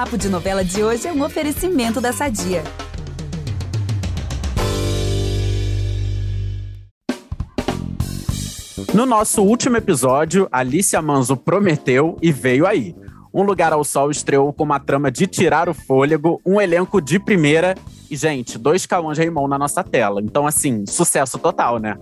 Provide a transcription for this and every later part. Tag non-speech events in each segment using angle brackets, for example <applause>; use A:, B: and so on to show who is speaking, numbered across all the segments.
A: Papo de Novela de hoje é um oferecimento da Sadia.
B: No nosso último episódio, Alicia Manzo prometeu e veio aí. Um Lugar ao Sol estreou com uma trama de tirar o fôlego, um elenco de primeira e, gente, dois Cauãs Raymond na nossa tela. Então, assim, sucesso total, né?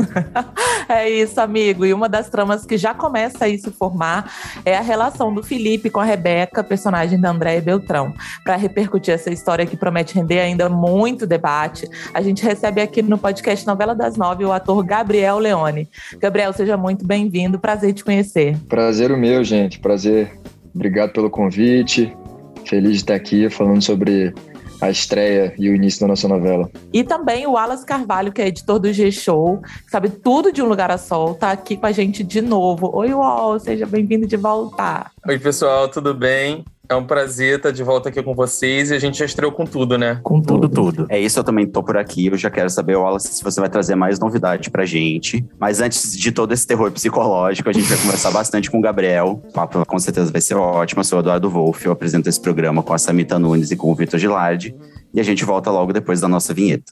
B: <laughs>
C: é isso, amigo. E uma das tramas que já começa a se formar é a relação do Felipe com a Rebeca, personagem da Andréia Beltrão. Para repercutir essa história que promete render ainda muito debate, a gente recebe aqui no podcast Novela das Nove o ator Gabriel Leone. Gabriel, seja muito bem-vindo. Prazer te conhecer.
D: Prazer o meu, gente. Prazer Obrigado pelo convite. Feliz de estar aqui falando sobre a estreia e o início da nossa novela.
C: E também o Wallace Carvalho, que é editor do G-Show, sabe tudo de Um Lugar a Sol, tá aqui com a gente de novo. Oi, Wall, seja bem-vindo de volta.
E: Oi, pessoal, tudo bem? É um prazer estar de volta aqui com vocês e a gente já estreou com tudo, né?
B: Com tudo, tudo.
F: É isso, eu também tô por aqui. Eu já quero saber, Wallace, se você vai trazer mais novidade pra gente. Mas antes de todo esse terror psicológico, a gente vai conversar bastante com o Gabriel. O papo com certeza vai ser ótimo. Eu sou o Eduardo Wolff, eu apresento esse programa com a Samita Nunes e com o Vitor Gilardi. E a gente volta logo depois da nossa vinheta.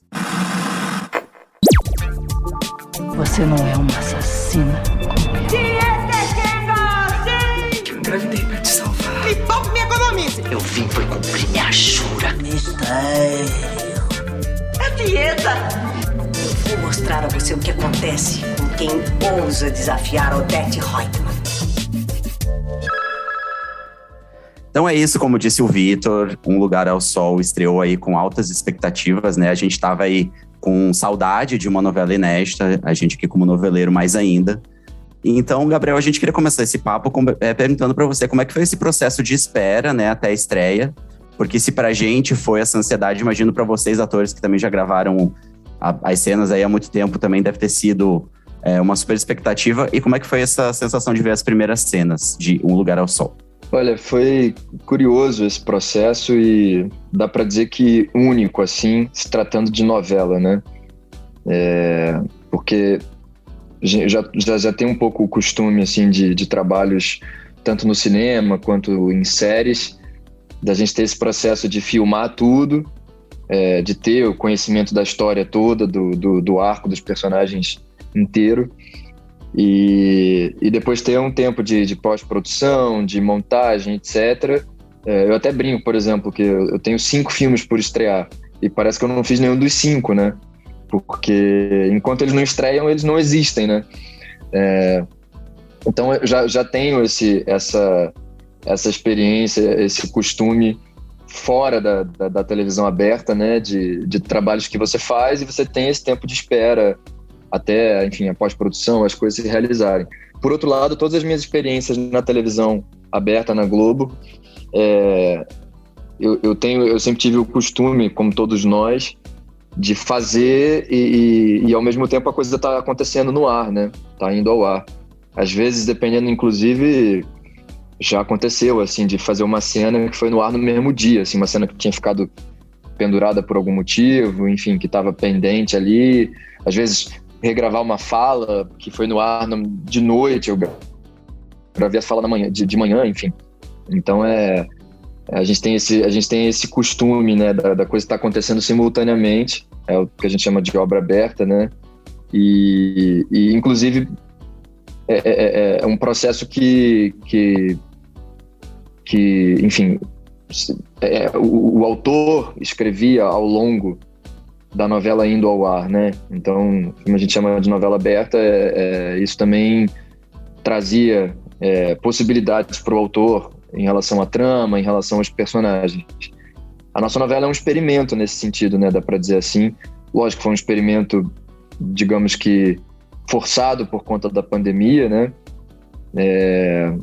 G: Você não é uma assassina. Minha jura.
H: Mistério.
G: É dieta. Eu vou mostrar a você o que acontece com quem ousa desafiar Odette Reutemann.
F: Então é isso, como disse o Vitor, Um Lugar ao Sol estreou aí com altas expectativas, né? A gente estava aí com saudade de uma novela inédita, a gente aqui como noveleiro mais ainda. Então, Gabriel, a gente queria começar esse papo com, é, perguntando para você como é que foi esse processo de espera, né, até a estreia. Porque se pra gente foi essa ansiedade, imagino para vocês, atores que também já gravaram a, as cenas aí há muito tempo, também deve ter sido é, uma super expectativa. E como é que foi essa sensação de ver as primeiras cenas de Um Lugar ao Sol?
D: Olha, foi curioso esse processo e dá para dizer que único, assim, se tratando de novela, né? É, porque já, já, já tem um pouco o costume assim de, de trabalhos tanto no cinema quanto em séries da gente ter esse processo de filmar tudo é, de ter o conhecimento da história toda do, do, do arco dos personagens inteiro e, e depois ter um tempo de, de pós-produção, de montagem, etc. É, eu até brinco, por exemplo, que eu, tenho cinco filmes por estrear e parece que eu não fiz nenhum dos cinco, né? porque enquanto eles não estreiam, eles não existem, né? É, então eu já, já tenho esse, essa, essa experiência, esse costume fora da, da, da, televisão aberta, né? De, de trabalhos que você faz e você tem esse tempo de espera até, enfim, a pós-produção, as coisas se realizarem. Por outro lado, todas as minhas experiências na televisão aberta na Globo, é, eu, eu tenho, eu sempre tive o costume, como todos nós, de fazer e, e, e, ao mesmo tempo a coisa está acontecendo no ar, né? Tá indo ao ar. Às vezes, dependendo, inclusive, já aconteceu, assim, de fazer uma cena que foi no ar no mesmo dia, assim, uma cena que tinha ficado pendurada por algum motivo, enfim, que estava pendente ali. Às vezes, regravar uma fala que foi no ar de noite, eu gravei a fala na manhã, de, de manhã, enfim. Então, é, a gente tem esse, a gente tem esse costume, né, da, da coisa estar tá acontecendo simultaneamente, é o que a gente chama de obra aberta, né, e, e inclusive é, é, é, é um processo que, que, que enfim, é, o, o, autor escrevia ao longo da novela indo ao ar, né, então, como a gente chama de novela aberta, é, é isso também trazia possibilidades para o autor em relação à trama, em relação aos personagens. A nossa novela é um experimento nesse sentido, né? Dá para dizer assim. Lógico foi um experimento, digamos que forçado por conta da pandemia, né? É...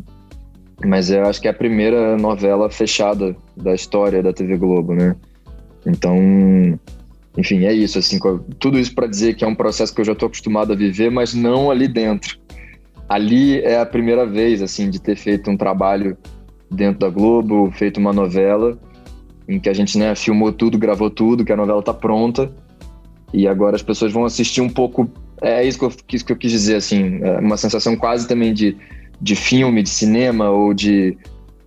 D: Mas eu acho que é a primeira novela fechada da história da TV Globo, né? Então, enfim, é isso, assim, tudo isso para dizer que é um processo que eu já estou acostumado a viver, mas não ali dentro. Ali é a primeira vez, assim, de ter feito um trabalho dentro da Globo, feito uma novela em que a gente né, filmou tudo, gravou tudo, que a novela está pronta e agora as pessoas vão assistir um pouco. É isso que eu, que eu quis dizer, assim, é uma sensação quase também de, de filme, de cinema ou de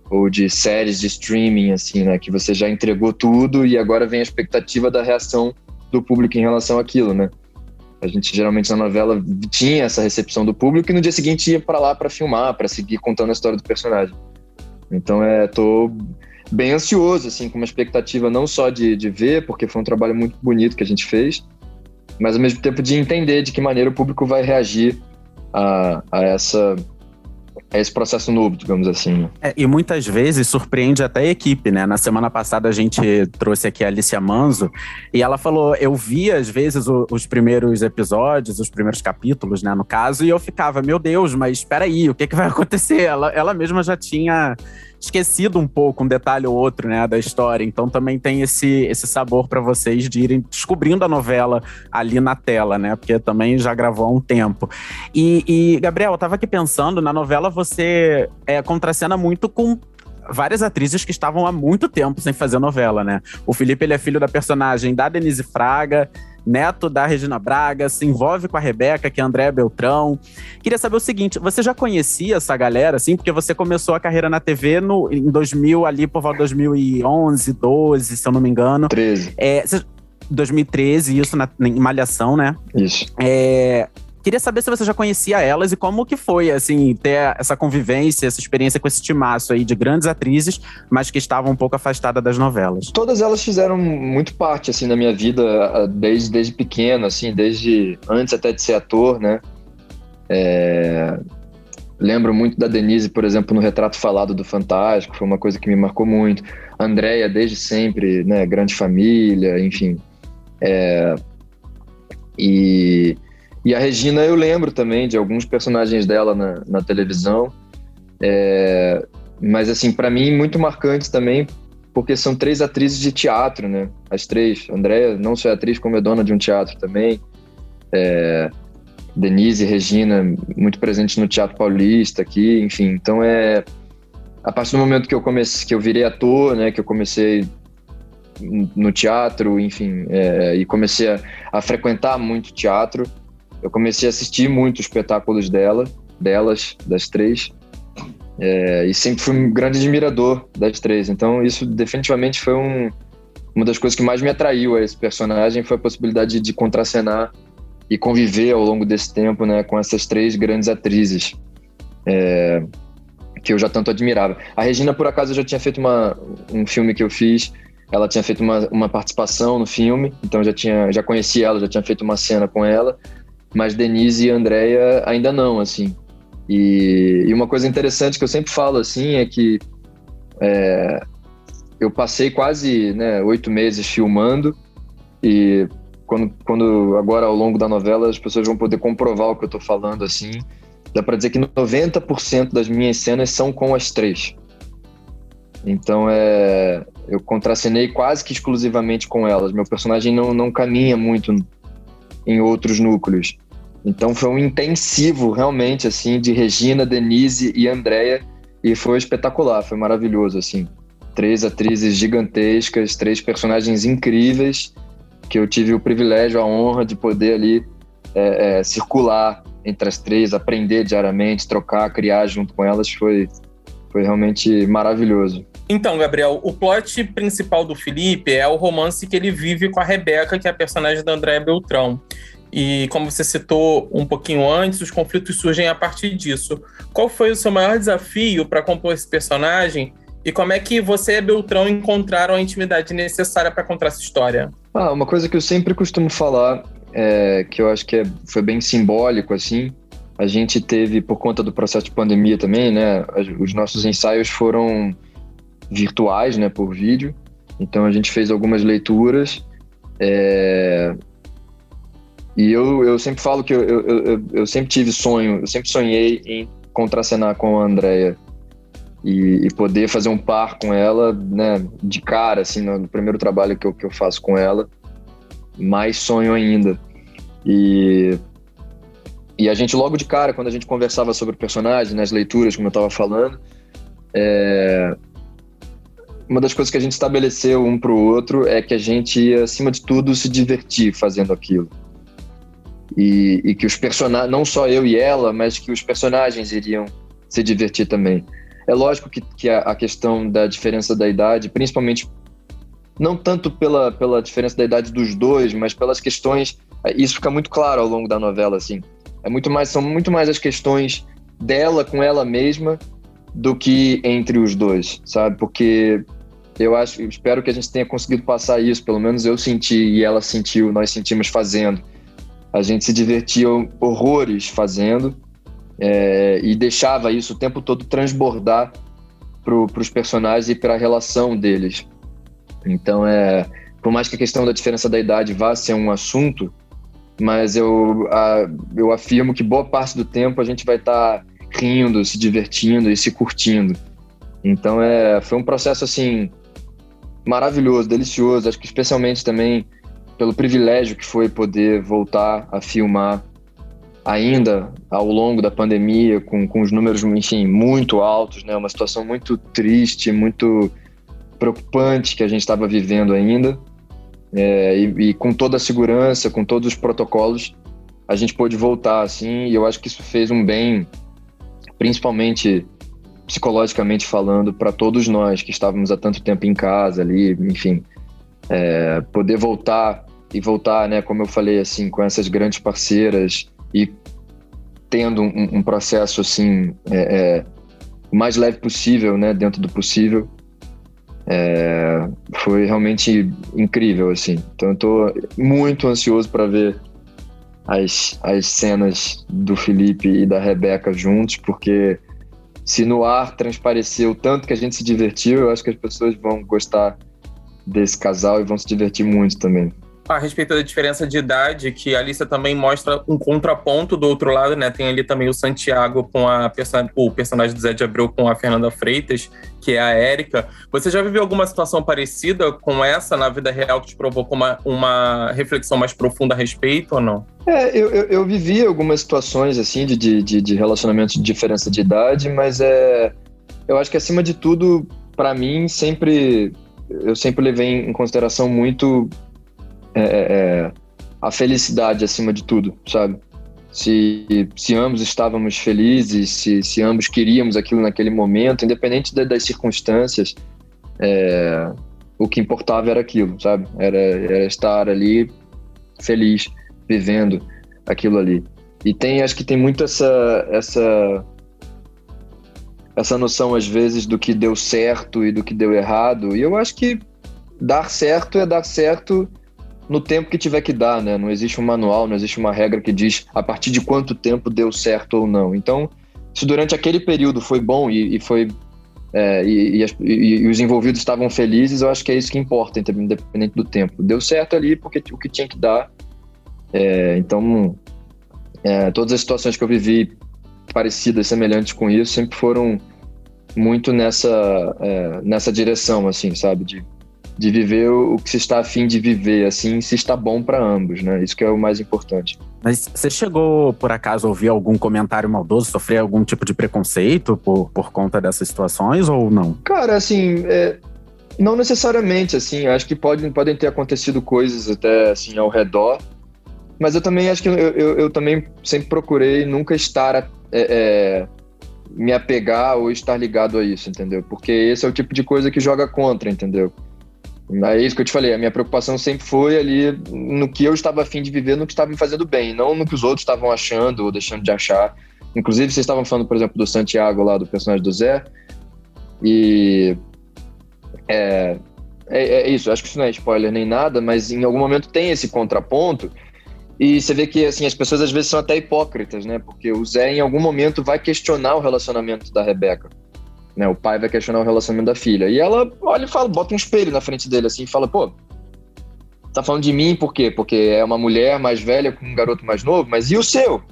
D: ou de séries de streaming, assim, né? Que você já entregou tudo e agora vem a expectativa da reação do público em relação àquilo, né? A gente geralmente na novela tinha essa recepção do público e no dia seguinte ia para lá para filmar, para seguir contando a história do personagem. Então é, tô bem ansioso, assim, com uma expectativa não só de, de ver, porque foi um trabalho muito bonito que a gente fez, mas ao mesmo tempo de entender de que maneira o público vai reagir a, a essa é esse processo novo, digamos assim. Né?
B: É, e muitas vezes surpreende até a equipe, né? Na semana passada a gente trouxe aqui a Alicia Manzo e ela falou: eu via às vezes o, os primeiros episódios, os primeiros capítulos, né? No caso, e eu ficava, meu Deus, mas espera aí, o que, que vai <laughs> acontecer? Ela, ela mesma já tinha esquecido um pouco um detalhe ou outro, né, da história. Então também tem esse, esse sabor para vocês de irem descobrindo a novela ali na tela, né? Porque também já gravou há um tempo. E, e Gabriel, eu tava aqui pensando, na novela você é, contracena muito com várias atrizes que estavam há muito tempo sem fazer novela, né? O Felipe, ele é filho da personagem da Denise Fraga, neto da Regina Braga, se envolve com a Rebeca, que é a Andréa Beltrão. Queria saber o seguinte, você já conhecia essa galera, assim? Porque você começou a carreira na TV no, em 2000, ali por volta de 2011, 12, se eu não me engano.
D: 13.
B: É, 2013, isso na, em Malhação, né?
D: Isso.
B: É, Queria saber se você já conhecia elas e como que foi, assim, ter essa convivência, essa experiência com esse timaço aí de grandes atrizes, mas que estavam um pouco afastadas das novelas.
D: Todas elas fizeram muito parte, assim, da minha vida desde, desde pequeno, assim, desde antes até de ser ator, né? É... Lembro muito da Denise, por exemplo, no Retrato Falado do Fantástico, foi uma coisa que me marcou muito. A Andrea, desde sempre, né? Grande família, enfim. É... E e a Regina eu lembro também de alguns personagens dela na, na televisão. É, mas assim, para mim muito marcantes também, porque são três atrizes de teatro, né? As três. Andréia não só é atriz, como é dona de um teatro também. É, Denise e Regina, muito presentes no Teatro Paulista aqui, enfim. Então é a partir do momento que eu comecei, que eu virei ator, né, que eu comecei no teatro, enfim, é, e comecei a, a frequentar muito teatro, eu comecei a assistir muitos espetáculos dela, delas, das três, é, e sempre fui um grande admirador das três. Então isso definitivamente foi um, uma das coisas que mais me atraiu a esse personagem foi a possibilidade de, de contracenar e conviver ao longo desse tempo, né, com essas três grandes atrizes é, que eu já tanto admirava. A Regina, por acaso, já tinha feito uma, um filme que eu fiz. Ela tinha feito uma, uma participação no filme, então já tinha já conhecia ela, já tinha feito uma cena com ela mas Denise e Andrea ainda não, assim. E, e, uma coisa interessante que eu sempre falo, assim, é que é, eu passei quase né, oito meses filmando e quando, quando agora ao longo da novela as pessoas vão poder comprovar o que eu estou falando, assim, dá para dizer que 90% das minhas cenas são com as três. Então é, eu contracenei quase que exclusivamente com elas. Meu personagem não, não caminha muito em outros núcleos. Então foi um intensivo realmente assim de Regina, Denise e Andréia e foi espetacular, foi maravilhoso assim. Três atrizes gigantescas, três personagens incríveis que eu tive o privilégio, a honra de poder ali é, é, circular entre as três, aprender diariamente, trocar, criar junto com elas foi foi realmente maravilhoso.
E: Então, Gabriel, o plot principal do Felipe é o romance que ele vive com a Rebeca, que é a personagem da Andréa Beltrão. E como você citou um pouquinho antes, os conflitos surgem a partir disso. Qual foi o seu maior desafio para compor esse personagem? E como é que você e Beltrão encontraram a intimidade necessária para contar essa história?
D: Ah, uma coisa que eu sempre costumo falar, é, que eu acho que é, foi bem simbólico, assim, a gente teve, por conta do processo de pandemia também, né, os nossos ensaios foram virtuais, né, por vídeo. Então a gente fez algumas leituras. É... E eu, eu sempre falo que eu, eu, eu, eu, sempre tive sonho, eu sempre sonhei em contracenar com a Andrea e, e, poder fazer um par com ela, né, de cara, assim, no, primeiro trabalho que eu, que eu faço com ela. Mais sonho ainda. E e a gente, logo de cara, quando a gente conversava sobre o personagem, nas leituras, como eu estava falando, é... uma das coisas que a gente estabeleceu um para o outro é que a gente ia, acima de tudo, se divertir fazendo aquilo. E, e que os personagens, não só eu e ela, mas que os personagens iriam se divertir também. É lógico que, que a, a questão da diferença da idade, principalmente não tanto pela, pela diferença da idade dos dois, mas pelas questões. Isso fica muito claro ao longo da novela, assim. É muito mais, são muito mais as questões dela com ela mesma do que entre os dois, sabe? Porque eu acho, espero que a gente tenha conseguido passar isso, pelo menos eu senti e ela sentiu, nós sentimos fazendo. A gente se divertia horrores fazendo é, e deixava isso o tempo todo transbordar para os personagens e para a relação deles. Então, é, por mais que a questão da diferença da idade vá ser um assunto, mas eu, a, eu afirmo que boa parte do tempo a gente vai estar tá rindo, se divertindo e se curtindo. Então, é, foi um processo assim maravilhoso, delicioso. Acho que especialmente também pelo privilégio que foi poder voltar a filmar ainda ao longo da pandemia, com, com os números, enfim, muito altos, né? Uma situação muito triste, muito preocupante que a gente estava vivendo ainda. É, e, e, com toda a segurança, com todos os protocolos, a gente pôde voltar, assim, e eu acho que isso fez um bem, principalmente psicologicamente falando, para todos nós que estávamos há tanto tempo em casa ali, enfim, é, poder voltar e voltar, né, como eu falei, assim, com essas grandes parceiras e tendo um, um processo assim é, é, mais leve possível, né, dentro do possível, é, foi realmente incrível, assim. Então tô muito ansioso para ver as, as cenas do Felipe e da Rebeca juntos, porque se no ar transpareceu tanto que a gente se divertiu, eu acho que as pessoas vão gostar desse casal e vão se divertir muito também.
E: A respeito da diferença de idade, que a Alicia também mostra um contraponto do outro lado, né? Tem ali também o Santiago com a o personagem do Zé de Abreu com a Fernanda Freitas, que é a Érica. Você já viveu alguma situação parecida com essa na vida real que te provocou uma, uma reflexão mais profunda a respeito ou não?
D: É, eu, eu, eu vivi algumas situações assim de, de, de relacionamentos de diferença de idade, mas é, eu acho que acima de tudo, para mim, sempre eu sempre levei em consideração muito é, é, é, a felicidade acima de tudo, sabe? Se, se ambos estávamos felizes, se, se ambos queríamos aquilo naquele momento, independente de, das circunstâncias, é, o que importava era aquilo, sabe? Era, era estar ali feliz, vivendo aquilo ali. E tem, acho que tem muito essa, essa, essa noção, às vezes, do que deu certo e do que deu errado. E eu acho que dar certo é dar certo no tempo que tiver que dar, né? Não existe um manual, não existe uma regra que diz a partir de quanto tempo deu certo ou não. Então, se durante aquele período foi bom e, e foi é, e, e, e, os envolvidos estavam felizes, eu acho que é isso que importa, independente do tempo. Deu certo ali porque o que tinha que dar. É, então, é, todas as situações que eu vivi parecidas, semelhantes com isso, sempre foram muito nessa é, nessa direção, assim, sabe, de de viver o que se está afim de viver, assim, se está bom para ambos, né? Isso que é o mais importante.
B: Mas você chegou, por acaso, a ouvir algum comentário maldoso, sofrer algum tipo de preconceito por, por conta dessas situações ou não?
D: Cara, assim, é, não necessariamente, assim, acho que pode, podem ter acontecido coisas até, assim, ao redor, mas eu também acho que eu, eu, eu também sempre procurei nunca estar é, é, me apegar ou estar ligado a isso, entendeu? Porque esse é o tipo de coisa que joga contra, entendeu? É isso que eu te falei, a minha preocupação sempre foi ali no que eu estava afim de viver, no que estava me fazendo bem, não no que os outros estavam achando ou deixando de achar. Inclusive, vocês estavam falando, por exemplo, do Santiago lá, do personagem do Zé, e é, é, é, isso, acho que isso não é spoiler nem nada, mas em algum momento tem esse contraponto, e você vê que assim, as pessoas às vezes são até hipócritas, né? Porque o Zé em algum momento vai questionar o relacionamento da Rebeca. Né, o pai vai questionar o relacionamento da filha. E ela olha e fala, bota um espelho na frente dele assim e fala, pô, tá falando de mim por quê? Porque é uma mulher mais velha com um garoto mais novo, mas e o seu?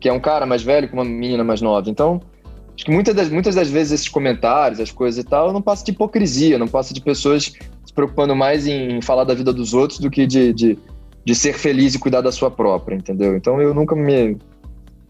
D: Que é um cara mais velho com uma menina mais nova. Então, acho que muitas das, muitas das vezes esses comentários, as coisas e tal, não passa de hipocrisia, não passa de pessoas se preocupando mais em falar da vida dos outros do que de, de, de ser feliz e cuidar da sua própria, entendeu? Então eu nunca me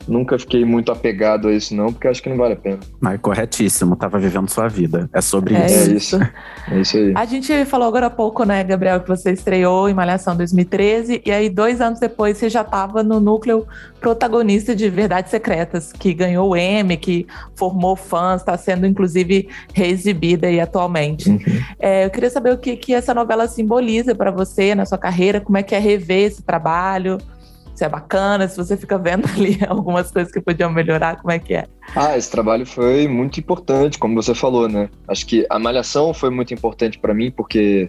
D: nunca fiquei muito apegado a isso, não, porque acho que não vale a pena.
B: Mas corretíssimo, tava vivendo sua vida. É sobre
C: É
B: isso.
D: É
C: isso.
D: isso. É isso aí.
C: A gente falou agora há pouco, né, Gabriel, que você estreou em Malhação 2013, e aí dois anos depois você já estava no núcleo protagonista de Verdades Secretas, que ganhou o M, que formou fãs, está sendo inclusive reexibida aí atualmente.
D: Uhum.
C: É, eu queria saber o que, que essa novela simboliza para você na sua carreira, como é que é rever esse trabalho, se é bacana, se você fica vendo <laughs> ali algumas coisas que podiam melhorar, como é que é?
D: Ah, esse trabalho foi muito importante, como você falou, né? Acho que a Malhação foi muito importante para mim, porque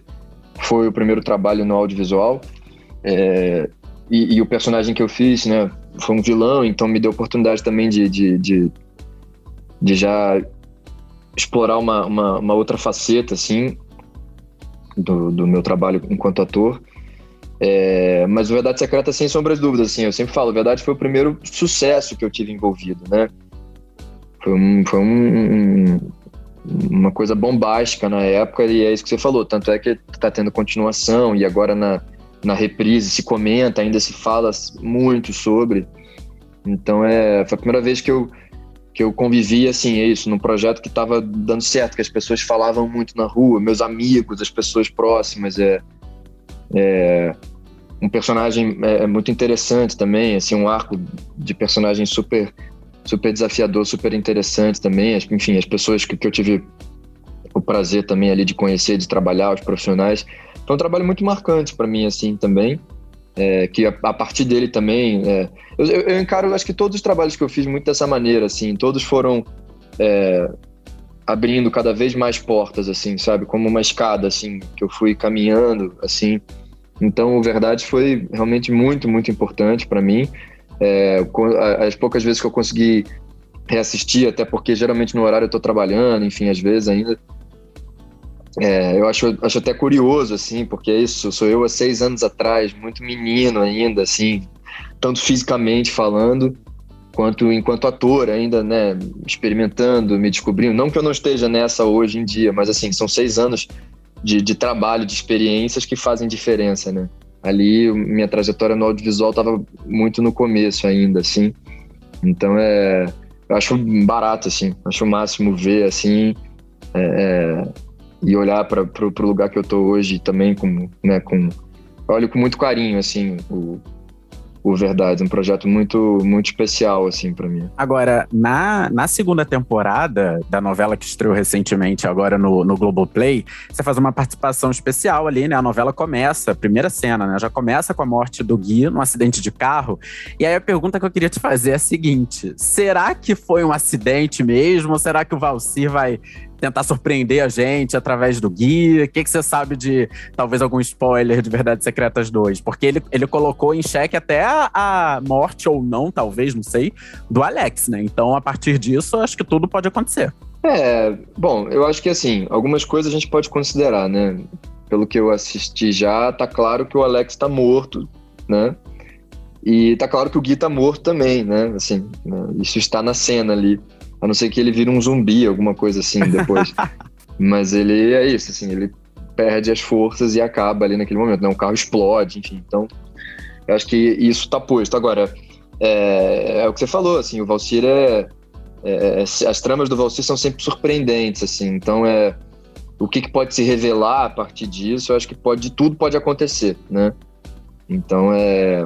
D: foi o primeiro trabalho no audiovisual. É, e, e o personagem que eu fiz, né, foi um vilão, então me deu oportunidade também de, de, de, de já explorar uma, uma, uma outra faceta, assim, do, do meu trabalho enquanto ator. É, mas o Verdade Secreta, sem sombras de dúvidas, assim, eu sempre falo, Verdade foi o primeiro sucesso que eu tive envolvido, né? Foi, um, foi um, uma coisa bombástica na época e é isso que você falou. Tanto é que está tendo continuação e agora na, na reprise se comenta, ainda se fala muito sobre. Então é, foi a primeira vez que eu, que eu convivi assim, é isso, num projeto que estava dando certo, que as pessoas falavam muito na rua, meus amigos, as pessoas próximas. É, é um personagem é, muito interessante também, assim, um arco de personagem super super desafiador, super interessante também. Enfim, as pessoas que, que eu tive o prazer também ali de conhecer, de trabalhar, os profissionais. Foi um trabalho muito marcante para mim, assim, também. É, que a, a, partir dele também. É, eu, eu, encaro, acho que todos os trabalhos que eu fiz muito dessa maneira, assim, todos foram é, abrindo cada vez mais portas, assim, sabe? Como uma escada, assim, que eu fui caminhando, assim. Então, verdade, foi realmente muito, muito importante para mim. É, as poucas vezes que eu consegui reassistir, até porque geralmente no horário eu estou trabalhando, enfim, às vezes ainda. É, eu acho, acho até curioso, assim, porque é isso, sou eu há seis anos atrás, muito menino ainda, assim, tanto fisicamente falando, quanto enquanto ator ainda, né, experimentando, me descobrindo. Não que eu não esteja nessa hoje em dia, mas assim, são seis anos de, de trabalho, de experiências que fazem diferença, né? ali minha trajetória no audiovisual estava muito no começo ainda, assim. Então é, eu acho barato, assim, acho o máximo ver assim é, é, e olhar para o lugar que eu tô hoje também com, né, com olho com muito carinho, assim, o, o Verdade, um projeto muito muito especial assim para mim.
B: Agora, na, na segunda temporada da novela que estreou recentemente agora no, no Globoplay, você faz uma participação especial ali, né? A novela começa, primeira cena, né? Já começa com a morte do Gui num acidente de carro. E aí a pergunta que eu queria te fazer é a seguinte: será que foi um acidente mesmo? Ou será que o Valcir vai tentar surpreender a gente através do guia? O que, que você sabe de talvez algum spoiler de Verdades Secretas 2? Porque ele, ele colocou em xeque até a, a, morte ou não, talvez, não sei, do Alex, né? Então, a partir disso, acho que tudo pode acontecer.
D: É, bom, eu acho que assim, algumas coisas a gente pode considerar, né? Pelo que eu assisti já, tá claro que o Alex tá morto, né? E tá claro que o Gui tá morto também, né? Assim, né? isso está na cena ali. A não ser que ele vire um zumbi, alguma coisa assim depois. <laughs> Mas ele é isso, assim, ele perde as forças e acaba ali naquele momento, né? O carro explode, enfim. Então, eu acho que isso tá posto. Agora, é, é o que você falou, assim, o Valcir é, é, As tramas do Valcir são sempre surpreendentes, assim. Então, é. O que, que pode se revelar a partir disso, eu acho que pode, tudo pode acontecer, né? Então, é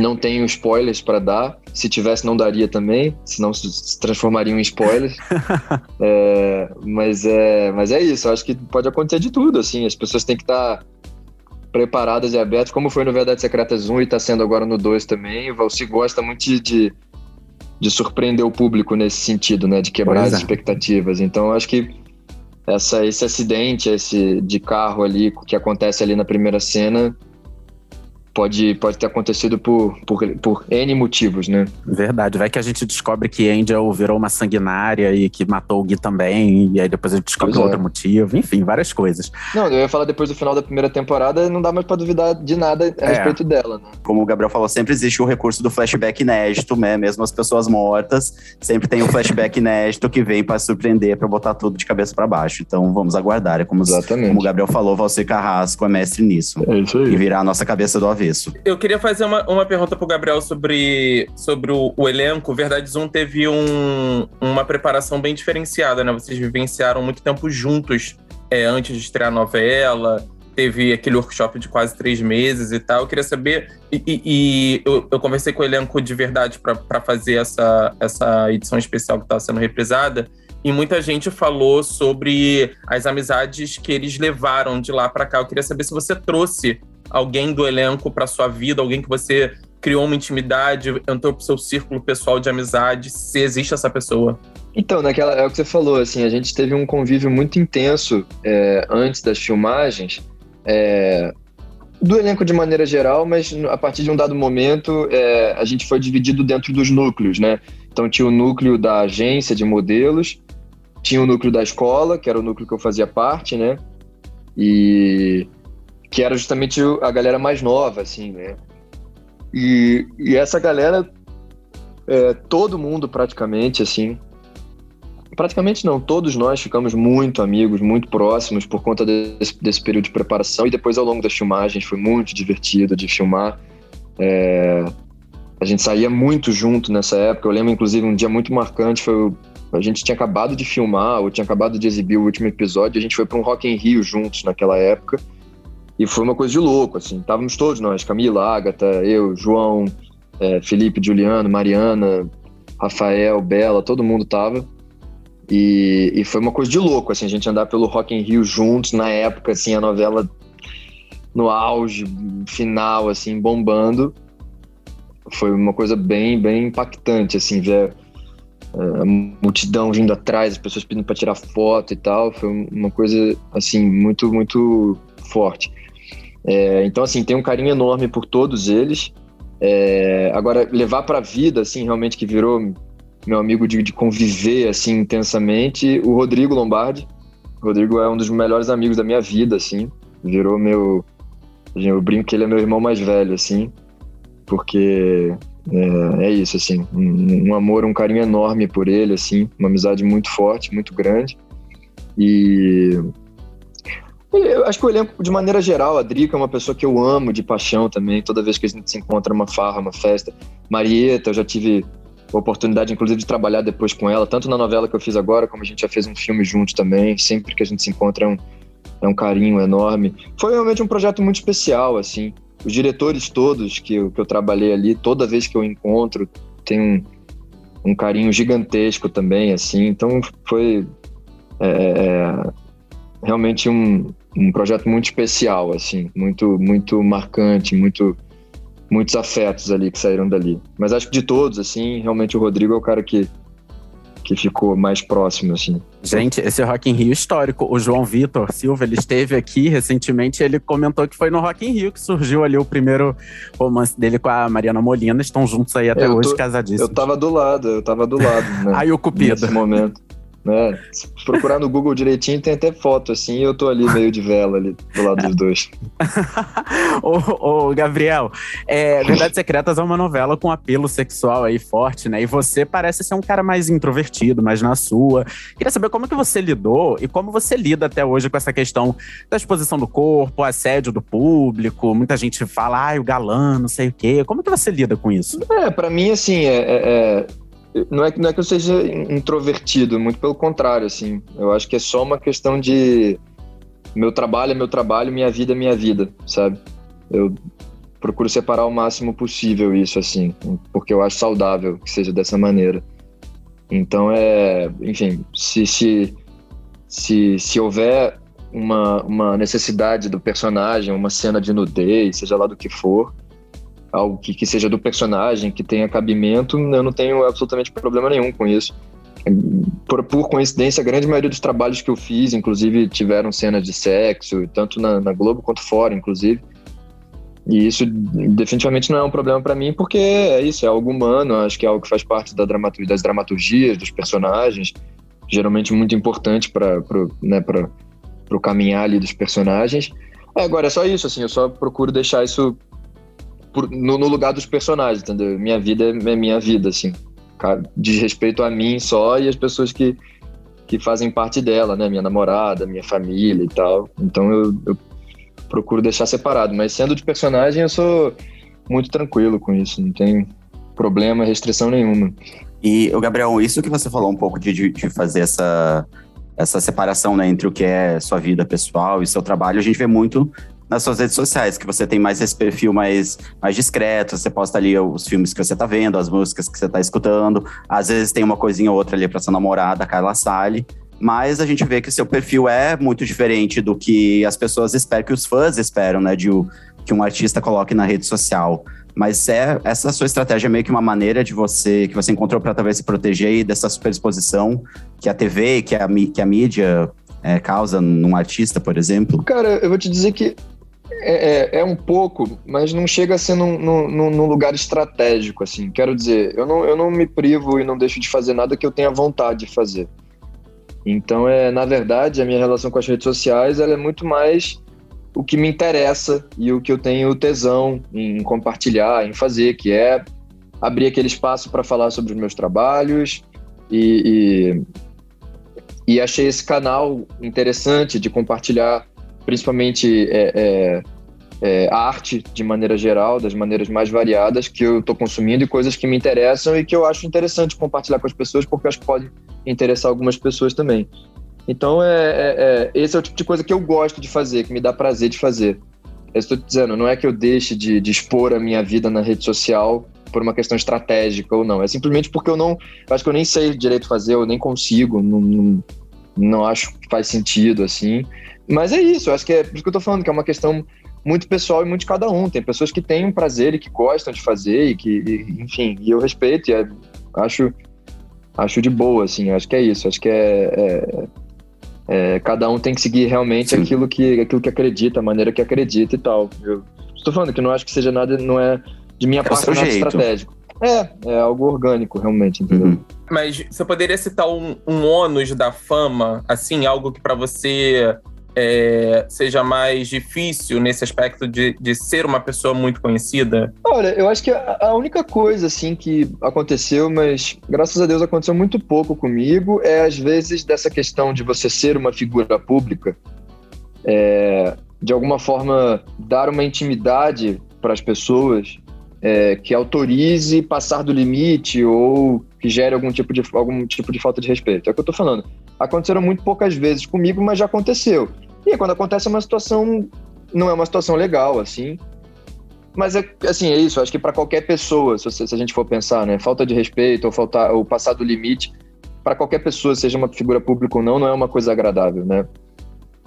D: não tenho spoilers para dar. Se tivesse, não daria também, senão se transformaria em spoilers. <laughs> é, mas, é, mas é isso, acho que pode acontecer de tudo. Assim, as pessoas têm que estar preparadas e abertas, como foi no Verdade Secretas 1 e está sendo agora no 2 também. O Valci gosta muito de, de surpreender o público nesse sentido, né? De quebrar pois as é. expectativas. Então, acho que essa, esse acidente esse de carro ali que acontece ali na primeira cena pode, pode ter acontecido por, por, por N motivos, né?
B: Verdade. Vai que a gente descobre que Angel virou uma sanguinária e que matou o Gui também, e aí depois a gente descobre pois outro é. motivo. Enfim, várias coisas.
D: Não, eu ia falar depois do final da primeira temporada, não dá mais pra duvidar de nada a é. respeito dela, né?
F: Como o Gabriel falou, sempre existe o recurso do flashback inédito, né? Mesmo as pessoas mortas, sempre tem o um flashback <laughs> inédito que vem para surpreender, para botar tudo de cabeça para baixo. Então vamos aguardar. É como, como o Gabriel falou, Valcir Carrasco é mestre nisso.
D: É isso aí.
F: E virar a nossa cabeça do avesso.
E: Eu queria fazer uma, uma pergunta pro Gabriel sobre, sobre o, o elenco. Verdade Zoom teve um, uma preparação bem diferenciada, né? Vocês vivenciaram muito tempo juntos é, antes de estrear a novela. Teve aquele workshop de quase três meses e tal. Eu queria saber. E, e, e eu, eu, conversei com o elenco de verdade para fazer essa, essa edição especial que está sendo reprisada e muita gente falou sobre as amizades que eles levaram de lá para cá. Eu queria saber se você trouxe alguém do elenco para sua vida, alguém que você criou uma intimidade, entrou pro seu círculo pessoal de amizade, se existe essa pessoa.
D: Então, naquela é o que você falou, assim, a gente teve um convívio muito intenso é, antes das filmagens, é, do elenco de maneira geral, mas a partir de um dado momento é, a gente foi dividido dentro dos núcleos, né? Então tinha o núcleo da agência de modelos, tinha o núcleo da escola, que era o núcleo que eu fazia parte, né? E que era justamente a galera mais nova, assim, né? E, e essa galera, é, todo mundo praticamente, assim, praticamente não, todos nós ficamos muito amigos, muito próximos por conta desse, desse período de preparação e depois ao longo das filmagens foi muito divertido de filmar. É, a gente saía muito junto nessa época. Eu lembro, inclusive, um dia muito marcante foi a gente tinha acabado de filmar, ou tinha acabado de exibir o último episódio, a gente foi para um Rock in Rio juntos naquela época. E foi uma coisa de louco, assim. Estávamos todos nós, Camila, Agatha, eu, João, é, Felipe, Juliano, Mariana, Rafael, Bela, todo mundo tava. E, e, foi uma coisa de louco, assim, a gente andar pelo Rock in Rio juntos, na época, assim, a novela no auge, final, assim, bombando. Foi uma coisa bem, bem impactante, assim, ver a multidão vindo atrás, as pessoas pedindo para tirar foto e tal, foi uma coisa assim muito muito forte. É, então assim tem um carinho enorme por todos eles. É, agora levar para a vida assim realmente que virou meu amigo de, de, conviver assim intensamente, o Rodrigo Lombardi. O Rodrigo é um dos melhores amigos da minha vida assim, virou meu eu brinco que ele é meu irmão mais velho assim, porque é, é isso, assim, um, um, amor, um carinho enorme por ele, assim, uma amizade muito forte, muito grande. E eu acho que o elenco, de maneira geral, a Drica é uma pessoa que eu amo de paixão também. Toda vez que a gente se encontra numa farra, uma festa. Marieta, eu já tive a oportunidade, inclusive, de trabalhar depois com ela, tanto na novela que eu fiz agora, como a gente já fez um filme junto também. Sempre que a gente se encontra é um, é um carinho enorme. Foi realmente um projeto muito especial, assim os diretores todos que eu, que eu trabalhei ali, toda vez que eu encontro, tem um, um carinho gigantesco também, assim. Então foi é, é, realmente um, um projeto muito especial, assim, muito muito marcante, muito muitos afetos ali que saíram dali. Mas acho que de todos, assim, realmente o Rodrigo é o cara que que ficou mais próximo, assim.
B: Gente, esse Rock in Rio histórico, o João Vitor Silva, ele esteve aqui recentemente, ele comentou que foi no Rock in Rio que surgiu ali o primeiro romance dele com a Mariana Molina, estão juntos aí até eu hoje, tô, casadíssimos.
D: Eu tava do lado, eu tava do lado, né? <laughs>
B: aí o Cupido.
D: Nesse momento. Né? Se procurar no Google direitinho, tem até foto, assim, eu tô ali meio de vela ali do lado dos dois. <laughs>
B: ô, ô, Gabriel, é, Verdades Secretas é uma novela com apelo sexual aí forte, né? E você parece ser um cara mais introvertido, mais na sua. Queria saber como que você lidou e como você lida até hoje com essa questão da exposição do corpo, assédio do público. Muita gente fala, ah, o galã, não sei o quê. Como que você lida com isso?
D: É, para mim, assim, é, é, é não é, não é que eu seja introvertido, muito pelo contrário, assim. Eu acho que é só uma questão de meu trabalho é meu trabalho, minha vida é minha vida, sabe? Eu procuro separar o máximo possível isso, assim, porque eu acho saudável que seja dessa maneira. Então é, enfim, se, se, se, se houver uma, uma necessidade do personagem, uma cena de nudez, seja lá do que for, algo que, que seja do personagem, que tenha cabimento, eu não tenho absolutamente problema nenhum com isso. Por, por, coincidência, a grande maioria dos trabalhos que eu fiz, inclusive, tiveram cenas de sexo, tanto na, na Globo quanto fora, inclusive. E isso definitivamente não é um problema para mim, porque é isso, é algo humano, acho que é algo que faz parte da dramaturgia, das dramaturgias, dos personagens, geralmente muito importante para né, o caminhar ali dos personagens. É, agora, é só isso, assim, eu só procuro deixar isso por, no, no, lugar dos personagens, entendeu? Minha vida é, é minha vida, assim. Diz respeito a mim só e as pessoas que, que fazem parte dela, né? Minha namorada, minha família e tal. Então eu, eu procuro deixar separado. Mas sendo de personagem, eu sou muito tranquilo com isso, não tem problema, restrição nenhuma.
F: E, Gabriel, isso que você falou um pouco de, de, de fazer essa, essa separação né, entre o que é sua vida pessoal e seu trabalho, a gente vê muito nas suas redes sociais, que você tem mais esse perfil mais, mais discreto, você posta ali os filmes que você tá vendo, as músicas que você tá escutando, às vezes tem uma coisinha ou outra ali pra sua namorada, Carla Sale, mas a gente vê que o seu perfil é muito diferente do que as pessoas esperam, que os fãs esperam, né, de que um artista coloque na rede social. Mas é essa sua estratégia é meio que uma maneira de você que você encontrou para talvez se proteger dessa superexposição que a TV, que a, que a mídia é, causa num artista, por exemplo?
D: Cara, eu vou te dizer que é, é, é um pouco, mas não chega a ser num, num, num, lugar estratégico, assim. Quero dizer, eu não, eu não me privo e não deixo de fazer nada que eu tenha vontade de fazer. Então, é, na verdade, a minha relação com as redes sociais ela é muito mais o que me interessa e o que eu tenho tesão em compartilhar, em fazer, que é abrir aquele espaço para falar sobre os meus trabalhos e, e, e, achei esse canal interessante de compartilhar principalmente é, é, é, arte de maneira geral, das maneiras mais variadas que eu estou consumindo e coisas que me interessam e que eu acho interessante compartilhar com as pessoas porque acho que pode interessar algumas pessoas também. Então, é, é, é, esse é o tipo de coisa que eu gosto de fazer, que me dá prazer de fazer. Eu estou dizendo, não é que eu deixe de, de, expor a minha vida na rede social por uma questão estratégica ou não. É simplesmente porque eu não. Acho que eu nem sei direito fazer, eu nem consigo, não, não, não acho que faz sentido assim. Mas é isso, eu acho que é por isso que eu estou falando, que é uma questão muito pessoal e muito de cada um. Tem pessoas que têm um prazer e que gostam de fazer, e que, e, enfim, e eu respeito, e é, acho, acho de boa, assim, acho que é isso, acho que é, é é, cada um tem que seguir realmente aquilo que, aquilo que acredita, a maneira que acredita e tal. Eu estou falando que não acho que seja nada, não é de minha é parte nada jeito. estratégico. É, é algo orgânico, realmente, entendeu? Uhum.
E: Mas você poderia citar um, um ônus da fama, assim, algo que para você é, seja mais difícil nesse aspecto de, de ser uma pessoa muito conhecida?
D: Olha, eu acho que a, a, única coisa assim que aconteceu, mas graças a Deus aconteceu muito pouco comigo, é às vezes dessa questão de você ser uma figura pública, é, de alguma forma dar uma intimidade para as pessoas é, que autorize passar do limite ou que gere algum tipo de, algum tipo de falta de respeito. É o que eu estou falando. Aconteceram muito poucas vezes comigo, mas já aconteceu. E quando acontece uma situação, não é uma situação legal, assim. Mas é assim, é isso. Acho que para qualquer pessoa, se, se, a gente for pensar, né, falta de respeito ou faltar ou passar do limite, para qualquer pessoa, seja uma figura pública ou não, não é uma coisa agradável, né?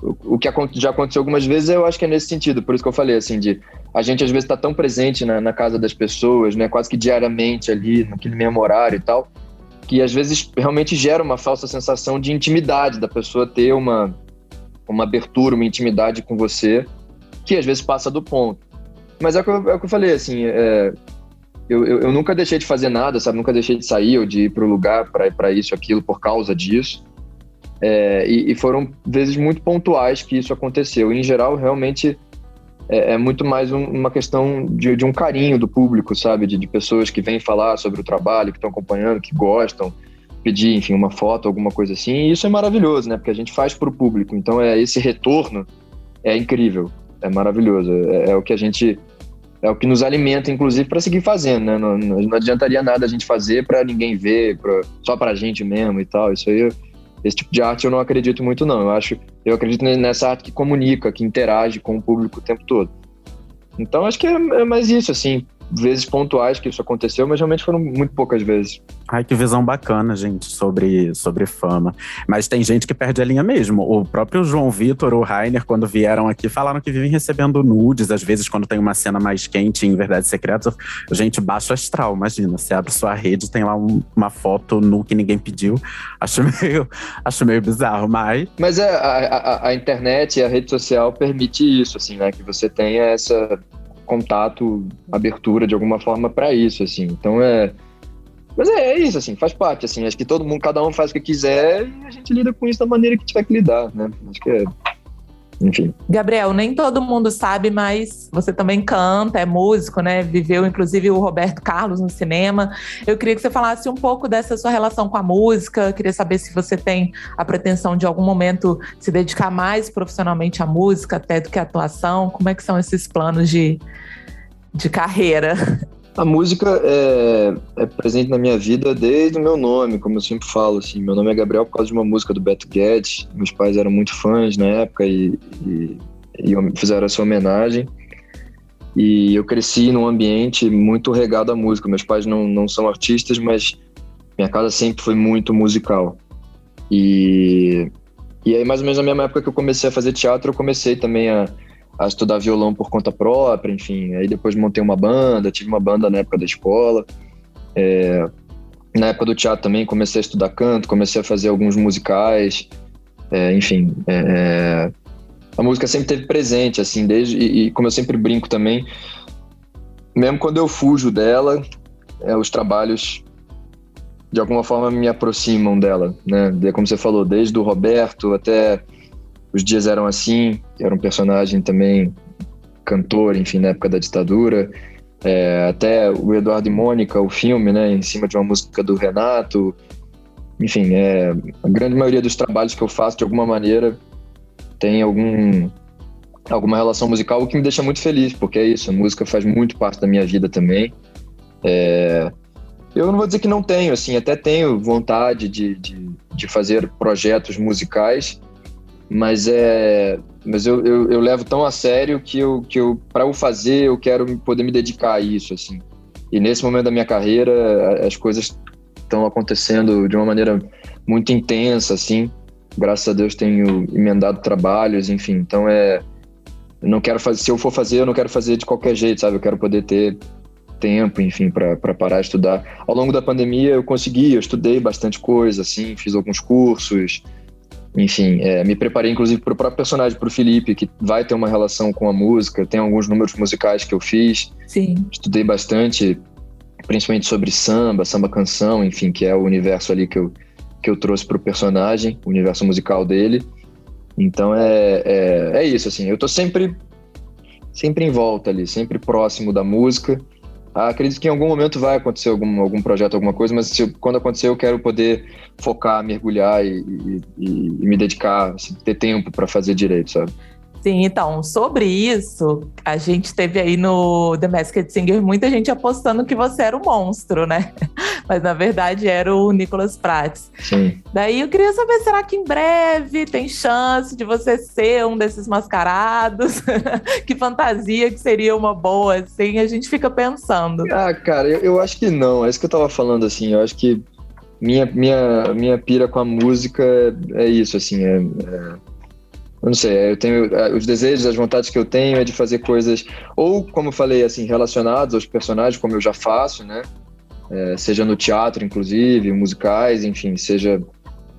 D: O, o que já aconteceu algumas vezes, eu acho que é nesse sentido. Por isso que eu falei assim, de a gente às vezes está tão presente na, na, casa das pessoas, né, quase que diariamente ali, naquele mesmo horário e tal, que às vezes realmente gera uma falsa sensação de intimidade da pessoa ter uma uma abertura, uma intimidade com você, que às vezes passa do ponto. Mas é o que eu, é o que eu falei, assim, é, eu, eu, eu, nunca deixei de fazer nada, sabe? Nunca deixei de sair ou de ir para o lugar para isso, aquilo, por causa disso. É, e, e, foram vezes muito pontuais que isso aconteceu. E, em geral, realmente é, é muito mais um, uma questão de, de, um carinho do público, sabe? De, de pessoas que vêm falar sobre o trabalho, que estão acompanhando, que gostam, pedir, enfim, uma foto, alguma coisa assim. E isso é maravilhoso, né? Porque a gente faz para o público. Então, é esse retorno é incrível, é maravilhoso. É, é, o que a gente é o que nos alimenta, inclusive, para seguir fazendo, né? Não, não, adiantaria nada a gente fazer para ninguém ver, pra, só para a gente mesmo e tal. Isso aí, esse tipo de arte eu não acredito muito, não. Eu acho, eu acredito nessa arte que comunica, que interage com o público o tempo todo. Então, acho que é, é mais isso, assim vezes pontuais que isso aconteceu, mas realmente foram muito poucas vezes.
B: Ai, que visão bacana, gente, sobre, sobre fama. Mas tem gente que perde a linha mesmo. O próprio João Vitor, o Rainer, quando vieram aqui, falaram que vivem recebendo nudes, às vezes, quando tem uma cena mais quente em Verdades Secretas. Gente, baixo astral, imagina. Você abre sua rede, tem lá um, uma foto nu que ninguém pediu. Acho <laughs> meio, acho meio bizarro, mas.
D: Mas é, a, a, a internet e a rede social permite isso, assim, né? Que você tenha essa contato, abertura de alguma forma para isso, assim. Então é. Mas é, é, isso, assim, faz parte, assim. Acho que todo mundo, cada um faz o que quiser e a gente lida com isso da maneira que tiver que lidar, né? Acho que é. Enfim.
C: Gabriel, nem todo mundo sabe, mas você também canta, é músico, né? Viveu inclusive o Roberto Carlos no cinema. Eu queria que você falasse um pouco dessa sua relação com a música. queria saber se você tem a pretensão de algum momento se dedicar mais profissionalmente à música, até do que à atuação. Como é que são esses planos de, de carreira? <laughs>
D: A música é, é, presente na minha vida desde o meu nome, como eu sempre falo. Assim, meu nome é Gabriel por causa de uma música do Beto Guedes. Meus pais eram muito fãs na época e, e, e fizeram essa homenagem. E eu cresci num ambiente muito regado à música. Meus pais não, não são artistas, mas minha casa sempre foi muito musical. E, e aí, mais ou menos na mesma época que eu comecei a fazer teatro, eu comecei também a a estudar violão por conta própria, enfim. Aí depois montei uma banda, tive uma banda na época da escola. É, na época do teatro também comecei a estudar canto, comecei a fazer alguns musicais, é, enfim. É, é a música sempre teve presente, assim, desde e, e, como eu sempre brinco também, mesmo quando eu fujo dela, é, os trabalhos de alguma forma me aproximam dela, né? Como você falou, desde o Roberto até os Dias Eram Assim, que era um personagem também cantor, enfim, na época da ditadura. É, até o Eduardo e Mônica, o filme, né, em cima de uma música do Renato. Enfim, é, a grande maioria dos trabalhos que eu faço, de alguma maneira, tem algum, alguma relação musical, o que me deixa muito feliz, porque é isso, a música faz muito parte da minha vida também. É, eu não vou dizer que não tenho, assim, até tenho vontade de, de, de fazer projetos musicais, mas é mas eu, eu, eu, levo tão a sério que eu que eu para eu fazer eu quero poder me dedicar a isso assim. E nesse momento da minha carreira as coisas estão acontecendo de uma maneira muito intensa assim. Graças a Deus tenho emendado trabalhos enfim. Então é não quero fazer se eu for fazer eu não quero fazer de qualquer jeito sabe? Eu quero poder ter tempo enfim para parar de estudar. Ao longo da pandemia eu consegui eu estudei bastante coisa assim fiz alguns cursos enfim, é, me preparei inclusive para o próprio personagem, para o Felipe, que vai ter uma relação com a música. Tem alguns números musicais que eu fiz.
C: Sim.
D: Estudei bastante, principalmente sobre samba, samba canção, enfim, que é o universo ali que eu, que eu trouxe para o personagem, o universo musical dele. Então é, é, é isso, assim. Eu tô sempre, sempre em volta ali, sempre próximo da música. Acredito que em algum momento vai acontecer algum, algum projeto, alguma coisa, mas se, quando acontecer eu quero poder focar, mergulhar e, e, e me dedicar, assim, ter tempo para fazer direito, sabe?
C: Sim, então, sobre isso, a gente teve aí no The Masked Singer muita gente apostando que você era um monstro, né? <laughs> Mas na verdade era o Nicolas Prates.
D: Sim.
C: Daí eu queria saber, será que em breve tem chance de você ser um desses mascarados? <laughs> que fantasia que seria uma boa, assim, a gente fica pensando.
D: Ah, cara, eu, eu acho que não. É isso que eu tava falando, assim, eu acho que minha, minha, minha pira com a música é, é isso, assim, é, é eu não sei, eu tenho é, os desejos, as vontades que eu tenho é de fazer coisas, ou como eu falei, assim, relacionadas aos personagens, como eu já faço, né? É, seja no teatro, inclusive, musicais, enfim, seja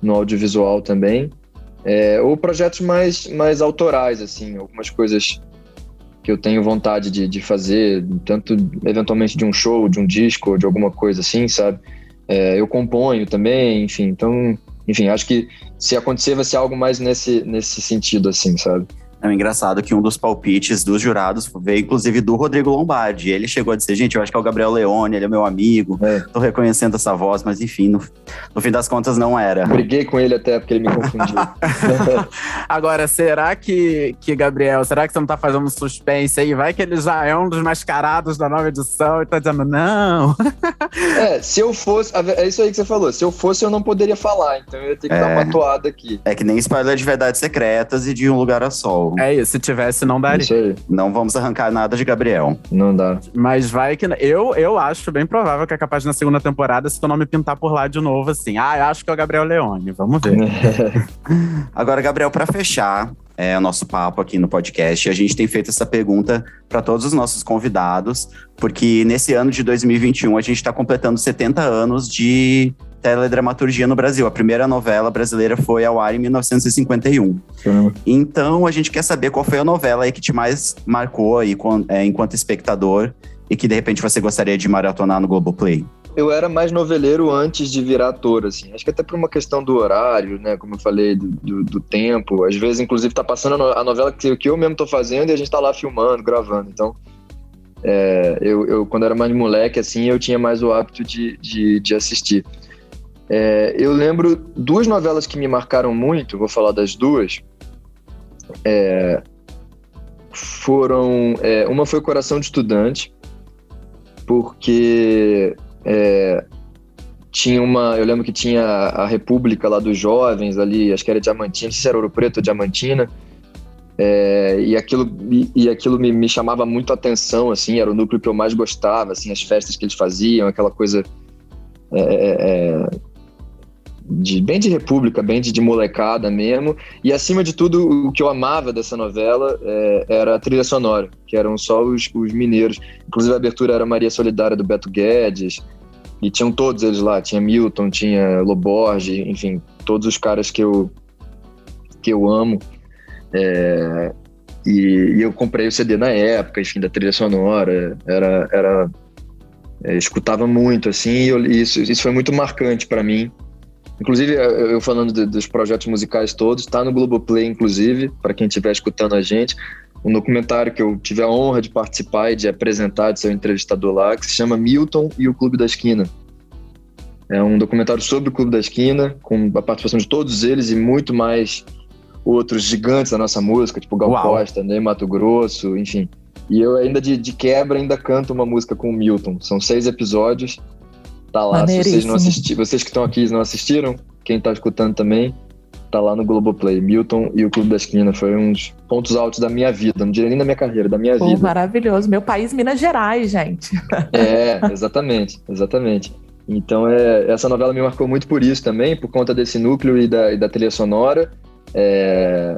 D: no audiovisual também. É, ou projetos mais, mais autorais, assim, algumas coisas que eu tenho vontade de, de fazer, tanto eventualmente de um show, de um disco, de alguma coisa assim, sabe? É, eu componho também, enfim, então enfim, acho que se acontecer vai ser algo mais nesse, nesse sentido, assim, sabe?
F: É engraçado que um dos palpites dos jurados veio, inclusive, do Rodrigo Lombardi. Ele chegou a dizer, gente, eu acho que é o Gabriel Leone, ele é meu amigo, é. tô reconhecendo essa voz, mas enfim, no, no fim das contas não era.
D: Briguei com ele até, porque ele me confundiu. <laughs>
B: Agora, será que, que, Gabriel, será que você não tá fazendo suspense aí? Vai que ele já é um dos mascarados da nova edição e tá dizendo, não.
D: é, se eu fosse, é isso aí que você falou, se eu fosse eu não poderia falar, então eu ia ter que é. dar uma toada aqui.
F: É que nem spoiler de Verdades Secretas e de Um Lugar a Sol.
B: É isso, se tivesse, não daria. Isso aí.
F: Não vamos arrancar nada de Gabriel.
D: Não dá.
B: Mas vai que. Eu, eu acho bem provável que é capaz na segunda temporada se tu não me pintar por lá de novo, assim. Ah, eu acho que é o Gabriel Leone. Vamos ver. <laughs>
F: Agora, Gabriel, para fechar, é, o nosso papo aqui no podcast. A gente tem feito essa pergunta para todos os nossos convidados, porque nesse ano de 2021 a gente está completando 70 anos de teledramaturgia no Brasil. A primeira novela brasileira foi ao ar em 1951. Uhum. Então, a gente quer saber qual foi a novela aí que te mais marcou aí, é, enquanto espectador e que de repente você gostaria de maratonar no Globoplay.
D: eu era mais noveleiro antes de virar ator, assim. Acho que até por uma questão do horário, né? Como eu falei, do, do, do tempo. Às vezes, inclusive, tá passando a, no, a novela que, que eu mesmo tô fazendo e a gente tá lá filmando, gravando. Então, é, eu, eu, quando era mais moleque, assim, eu tinha mais o hábito de, de, de assistir. É, eu lembro duas novelas que me marcaram muito, vou falar das duas. É, foram. é, uma foi Coração de Estudante, porque é, tinha uma. Eu lembro que tinha a República lá dos Jovens ali, acho que era Diamantina, não sei se era Ouro Preto ou Diamantina. É, e aquilo, e, e aquilo me, me chamava muito a atenção, assim, era o núcleo que eu mais gostava, assim, as festas que eles faziam, aquela coisa é, é, é de, bem de república, bem de, de, molecada mesmo. E acima de tudo, o que eu amava dessa novela é, era a trilha sonora, que eram só os, os, mineiros. Inclusive a abertura era Maria Solidária do Beto Guedes, e tinham todos eles lá. Tinha Milton, tinha Loborge, enfim, todos os caras que eu, que eu amo. É, e, e, eu comprei o CD na época, enfim, da trilha sonora. Era, era é, escutava muito, assim, e eu, isso, isso foi muito marcante para mim. Inclusive, eu falando de, dos projetos musicais todos, tá no Globoplay, inclusive, para quem estiver escutando a gente. Um documentário que eu tive a honra de participar e de apresentar, de ser um entrevistador lá, que se chama Milton e o Clube da Esquina. É um documentário sobre o Clube da Esquina, com a participação de todos eles e muito mais outros gigantes da nossa música, tipo Gal Uau. Costa, Ney Mato Grosso, enfim. E eu ainda de, de, quebra ainda canto uma música com o Milton. São seis episódios. Tá lá, se vocês não assistiram, vocês que estão aqui não assistiram, quem tá escutando também, tá lá no Globoplay. Milton e o Clube da Esquina foi uns pontos altos da minha vida, não diria nem da minha carreira, da minha Pô, vida.
C: Maravilhoso. Meu país, Minas Gerais, gente. <laughs>
D: É, exatamente, exatamente. Então, é, essa novela me marcou muito por isso também, por conta desse núcleo e da, e da trilha sonora. É...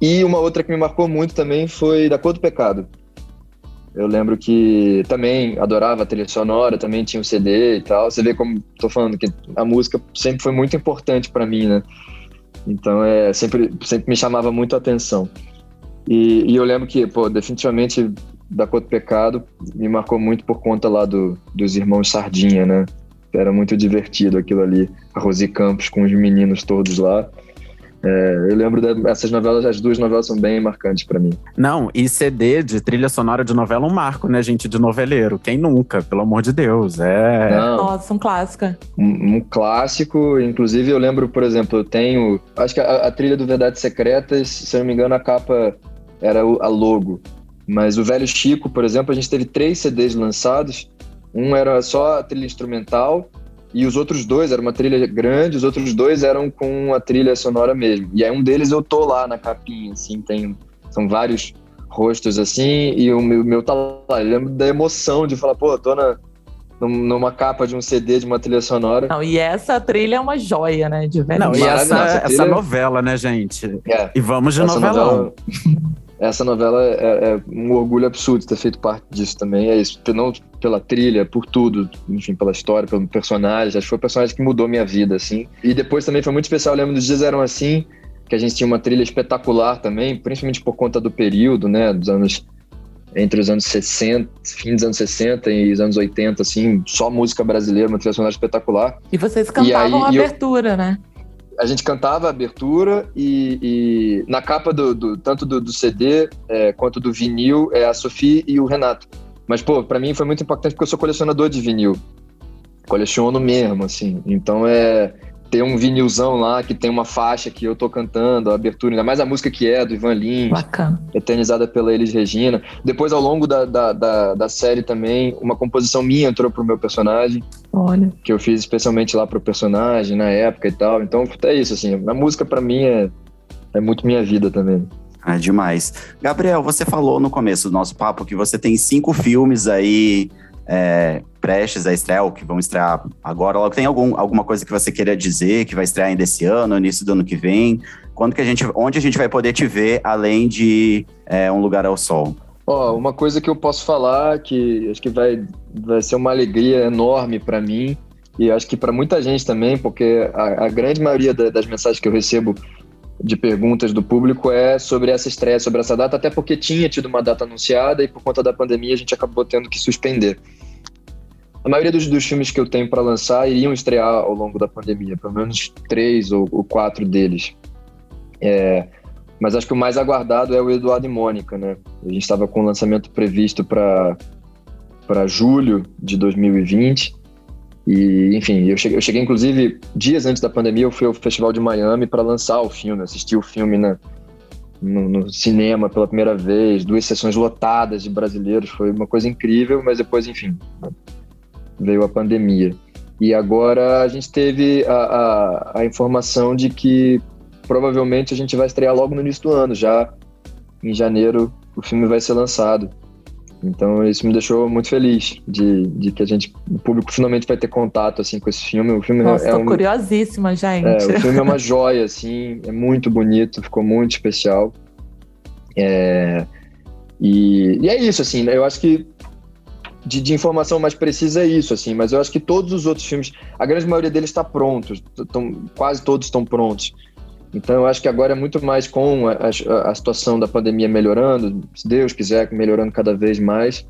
D: E uma outra que me marcou muito também foi Da Cor do Pecado. Eu lembro que também adorava a trilha sonora, também tinha o CD e tal. Você vê como tô falando que a música sempre foi muito importante para mim, né? Então é sempre sempre me chamava muito a atenção. E, e eu lembro que, pô, definitivamente da Cor do Pecado me marcou muito por conta lá do, dos irmãos Sardinha, né? Era muito divertido aquilo ali, a Rosi Campos com os meninos todos lá. É, eu lembro dessas novelas, as duas novelas são bem marcantes para mim.
B: Não, e CD de trilha sonora de novela é um marco, né, gente, de noveleiro. Quem nunca, pelo amor de Deus. É.
C: Não, Nossa, um clássico.
D: Um, um, clássico. Inclusive, eu lembro, por exemplo, eu tenho. Acho que a, a trilha do Verdades Secretas, se eu não me engano, a capa era o, a logo. Mas o Velho Chico, por exemplo, a gente teve três CDs lançados. Um era só a trilha instrumental, e os outros dois, era uma trilha grande, os outros dois eram com a trilha sonora mesmo. E aí um deles eu tô lá na capinha, assim, tem, são vários rostos assim, e o meu, meu tá lá. Eu lembro da emoção de falar, pô, tô na, numa capa de um CD de uma trilha sonora.
C: Não, e essa trilha é uma joia, né? De
B: velho. Não, e essa, essa, essa, novela, né, gente? É, e vamos de novelão. Novela,
D: essa novela é, é, um orgulho absurdo ter feito parte disso também. É isso, não pela trilha, por tudo, enfim, pela história, pelo personagem. Acho que foi o personagem que mudou minha vida, assim. E depois também foi muito especial. Eu lembro dos dias eram assim, que a gente tinha uma trilha espetacular também, principalmente por conta do período, né, dos anos entre os anos 60, fim dos anos 60 e os anos 80, assim, só música brasileira, uma trilha sonora espetacular.
C: E vocês cantavam e aí, a abertura, eu, né?
D: A gente cantava a abertura e, e na capa do, do tanto do, do CD é, quanto do vinil é a Sofia e o Renato. Mas, pô, pra mim foi muito importante porque eu sou colecionador de vinil. Coleciono mesmo, assim. Então é ter um vinilzão lá que tem uma faixa que eu tô cantando, a abertura, ainda mais a música que é do Ivan Lins,
C: Bacana.
D: eternizada pela Elis Regina. Depois, ao longo da, da, da, da, série também, uma composição minha entrou pro meu personagem.
C: Olha.
D: Que eu fiz especialmente lá pro personagem, na época e tal. Então, é isso, assim, a música para mim é, é muito minha vida também.
F: É demais. Gabriel, você falou no começo do nosso papo que você tem cinco filmes aí é, prestes a estrear, ou que vão estrear agora. Logo, tem algum, alguma coisa que você queria dizer que vai estrear ainda esse ano, início do ano que vem? Quando que a gente, onde a gente vai poder te ver, além de é, Um Lugar ao Sol?
D: Ó, oh, uma coisa que eu posso falar que acho que vai, vai ser uma alegria enorme para mim e acho que para muita gente também, porque a, a grande maioria da, das mensagens que eu recebo de perguntas do público é sobre essa estreia, sobre essa data, até porque tinha tido uma data anunciada e por conta da pandemia a gente acabou tendo que suspender. a maioria dos, dos filmes que eu tenho para lançar iriam estrear ao longo da pandemia, pelo menos três ou, ou quatro deles. É, mas acho que o mais aguardado é o Eduardo e Mônica, né? A gente estava com o lançamento previsto para julho de 2020. E, enfim, eu cheguei, eu cheguei, inclusive, dias antes da pandemia, eu fui ao Festival de Miami para lançar o filme, assistir o filme na, no, no, cinema pela primeira vez, duas sessões lotadas de brasileiros, foi uma coisa incrível, mas depois, enfim, veio a pandemia. E agora a gente teve a, a, a informação de que provavelmente a gente vai estrear logo no início do ano, já em janeiro o filme vai ser lançado. Então isso me deixou muito feliz de, de que a gente, o público finalmente vai ter contato assim com esse filme. O filme
C: Nossa,
D: é
C: tô
D: um,
C: curiosíssima, gente.
D: É, o filme é uma joia, assim, é muito bonito, ficou muito especial. É, e, e é isso, assim, eu acho que de, de, informação mais precisa é isso, assim, mas eu acho que todos os outros filmes, a grande maioria deles está pronto, tão, quase todos estão prontos. Então eu acho que agora é muito mais com a, a, a, situação da pandemia melhorando, se Deus quiser, melhorando cada vez mais.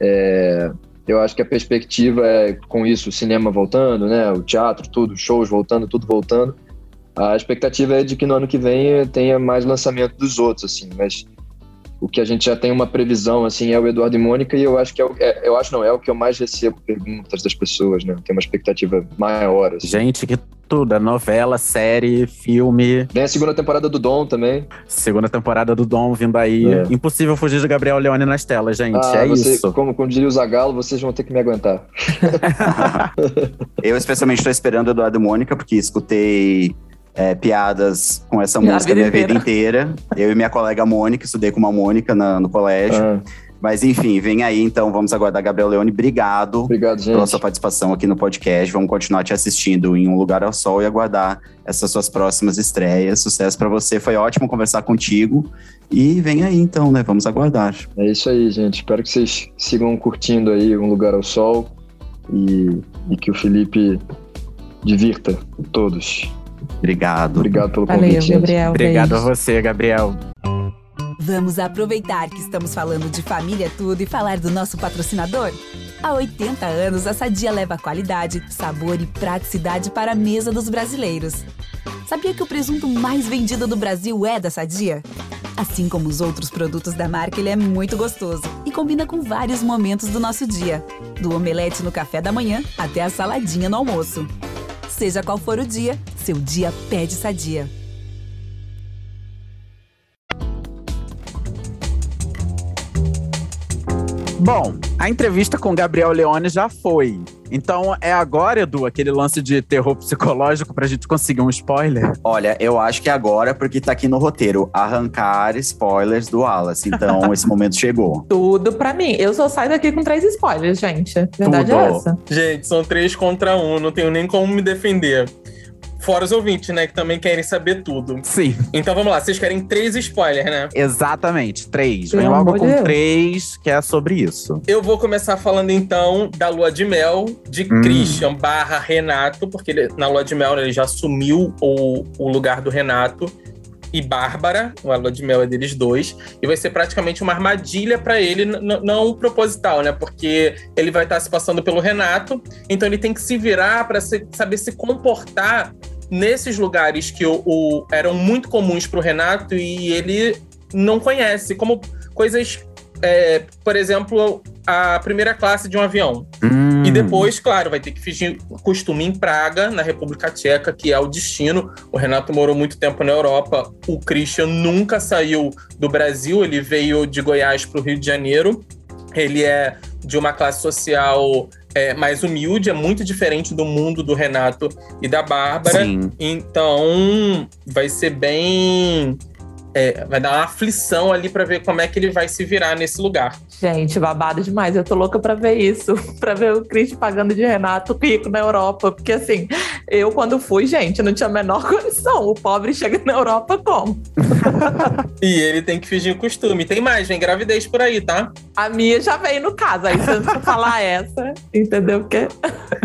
D: É, eu acho que a perspectiva é com isso, o cinema voltando, né, o teatro, tudo, shows voltando, tudo voltando. A expectativa é de que no ano que vem tenha mais lançamento dos outros, assim, mas o que a gente já tem uma previsão assim é o Eduardo e Mônica e eu acho que é, o, é, eu acho não é o que eu mais recebo perguntas das pessoas né? Tem uma expectativa maior assim.
B: gente que tudo é novela série filme.
D: Tem a segunda temporada do Dom também.
B: Segunda temporada do Dom vindo aí. É. impossível fugir de Gabriel Leone nas telas gente ah,
D: é
B: você, isso.
D: como, como diria o Zagalo vocês vão ter que me aguentar. <laughs> <laughs> <laughs>
F: Eu especialmente estou esperando Eduardo e Mônica porque escutei é, piadas com essa música a minha vida inteira. Eu e minha colega Mônica, estudei com uma Mônica na, no colégio. Ah. Mas enfim, vem aí, então vamos aguardar. Gabriel Leone, obrigado,
D: obrigado gente.
F: pela sua participação aqui no podcast. Vamos continuar te assistindo em Um Lugar ao Sol e aguardar essas suas próximas estreias. Sucesso para você, foi ótimo conversar contigo. E vem aí, então, né? Vamos aguardar.
D: É isso aí, gente. Espero que vocês sigam curtindo aí Um Lugar ao Sol e, e que o Felipe divirta todos.
F: Obrigado.
D: Obrigado pelo
C: Valeu,
D: convite.
C: Gabriel.
B: Obrigado a você, Gabriel.
A: Vamos aproveitar que estamos falando de família tudo e falar do nosso patrocinador? Há 80 anos, a Sadia leva qualidade, sabor e praticidade para a mesa dos brasileiros. Sabia que o presunto mais vendido do Brasil é da Sadia? Assim como os outros produtos da marca, ele é muito gostoso e combina com vários momentos do nosso dia, do omelete no café da manhã até a saladinha no almoço. Seja qual for o dia, seu dia pede sadia.
B: Bom, a entrevista com Gabriel Leone já foi. Então é agora, Edu, aquele lance de terror psicológico pra gente conseguir um spoiler?
F: Olha, eu acho que agora, porque tá aqui no roteiro, arrancar spoilers do Wallace. Então esse <laughs> momento chegou.
C: Tudo pra mim. Eu só saio daqui com três spoilers, gente. Verdade
B: Tudo.
C: é essa.
E: Gente, são três contra um, não tenho nem como me defender. Fora os ouvintes, né? Que também querem saber tudo.
B: Sim.
E: Então vamos lá, vocês querem três spoilers, né?
B: Exatamente, três. Vem logo com
C: de Deus.
B: três, que é sobre isso.
E: Eu vou começar falando então da lua de mel de
B: Hum.
E: Christian barra Renato, porque ele- na lua de mel ele já assumiu o, o lugar do Renato e Bárbara, a lua de mel é deles dois, e vai ser praticamente uma armadilha pra ele, não proposital, né? Porque ele vai estar se passando pelo Renato, então ele tem que se virar para saber se comportar nesses lugares que o, o- eram muito comuns pro Renato e ele não conhece, como coisas, é, por exemplo, a primeira classe de um avião.
B: Hum.
E: Depois, claro, vai ter que fingir costume em Praga, na República Tcheca, que é o destino. O Renato morou muito tempo na Europa. O Christian nunca saiu do Brasil, ele veio de Goiás para o Rio de Janeiro. Ele é de uma classe social é, mais humilde, é muito diferente do mundo do Renato e da Bárbara.
B: Sim.
E: Então, vai ser bem. É, vai dar uma aflição ali para ver como é que ele vai se virar nesse lugar.
C: Gente, babado demais. Eu tô louca pra ver isso. <laughs> pra ver o Chris pagando de Renato rico na Europa. Porque assim, eu quando fui, gente, não tinha a menor <laughs> condição. O pobre chega na Europa como? <laughs>
E: E ele tem que fingir costume. Tem mais, vem gravidez por aí, tá?
C: A minha já veio no caso. Aí eu falar essa, entendeu? Porque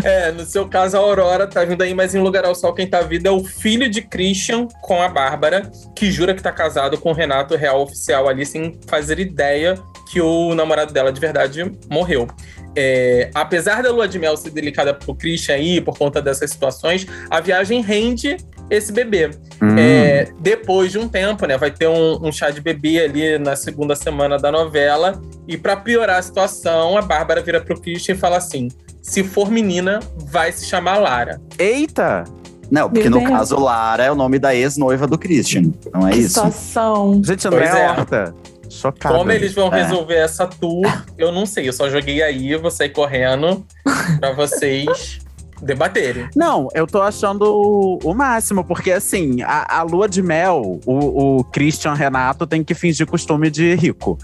E: É, no seu caso, a Aurora tá vindo aí, mas em lugar ao sol, quem tá vindo é o filho de Christian com a Bárbara, que jura que tá casado com o Renato real oficial ali, sem fazer ideia que o namorado dela de verdade morreu. é, apesar da lua de mel ser delicada pro Christian aí, por conta dessas situações, a viagem rende esse bebê.
B: Hum.
E: É, depois de um tempo, né, vai ter um, um chá de bebê ali na segunda semana da novela. E para piorar a situação, a Bárbara vira pro Christian e fala assim: se for menina, vai se chamar Lara.
B: Eita!
F: Não, porque
C: Meu
F: no
C: Deus.
F: caso, Lara é o nome da ex-noiva do Christian. Não é
C: que
F: isso?
C: situação.
B: Gente, André
E: Pois é.
B: Horta. Chocada.
E: Como eles vão
F: É.
E: resolver essa tour, eu não sei. Eu só joguei aí, vou sair correndo pra vocês <laughs> debaterem.
B: Não, eu tô achando o, o máximo, porque assim, a, a lua de mel, o, o Christian Renato tem que fingir costume de rico.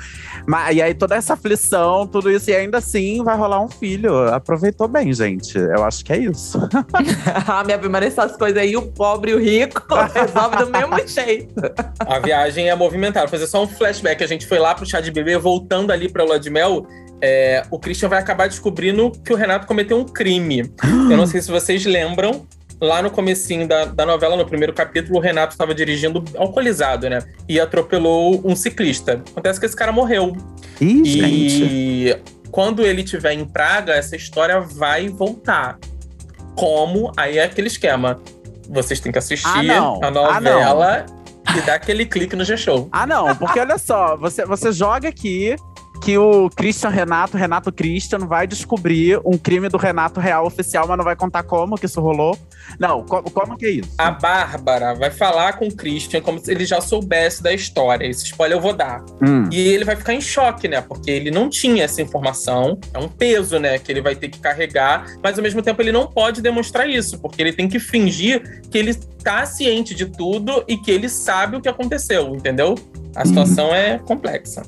B: Mas, e aí toda essa aflição, tudo isso, e ainda assim vai rolar um filho. Aproveitou bem, gente. Eu acho que é isso. <laughs> <laughs>
C: ah, minha prima, essas coisas aí, o pobre e o rico <laughs> resolve do mesmo jeito.
E: A viagem é movimentada. Vou fazer só um flashback. A gente foi lá pro chá de bebê, voltando ali pra lua de mel. É, o Christian vai acabar descobrindo que o Renato cometeu um crime. Eu não sei se vocês lembram. Lá no comecinho da, da novela, no primeiro capítulo, o Renato estava dirigindo alcoolizado, né? E atropelou um ciclista. Acontece que esse cara morreu.
B: Ih, gente.
E: E quando ele estiver em Praga, essa história vai voltar. Como? Aí é aquele esquema. Vocês têm que assistir
B: Ah,
E: a
B: Ah,
E: novela e dar aquele clique no G-Show.
B: Ah, não, porque olha só, você, você joga aqui que o Christian Renato, Renato Christian, vai descobrir um crime do Renato real oficial, mas não vai contar como que isso rolou. Não, co- como, que é isso?
E: A Bárbara vai falar com o Christian como se ele já soubesse da história. Esse spoiler eu vou dar.
B: Hum.
E: E ele vai ficar em choque, né? Porque ele não tinha essa informação. É um peso, né? Que ele vai ter que carregar. Mas ao mesmo tempo ele não pode demonstrar isso. Porque ele tem que fingir que ele tá ciente de tudo e que ele sabe o que aconteceu, entendeu? A situação é complexa.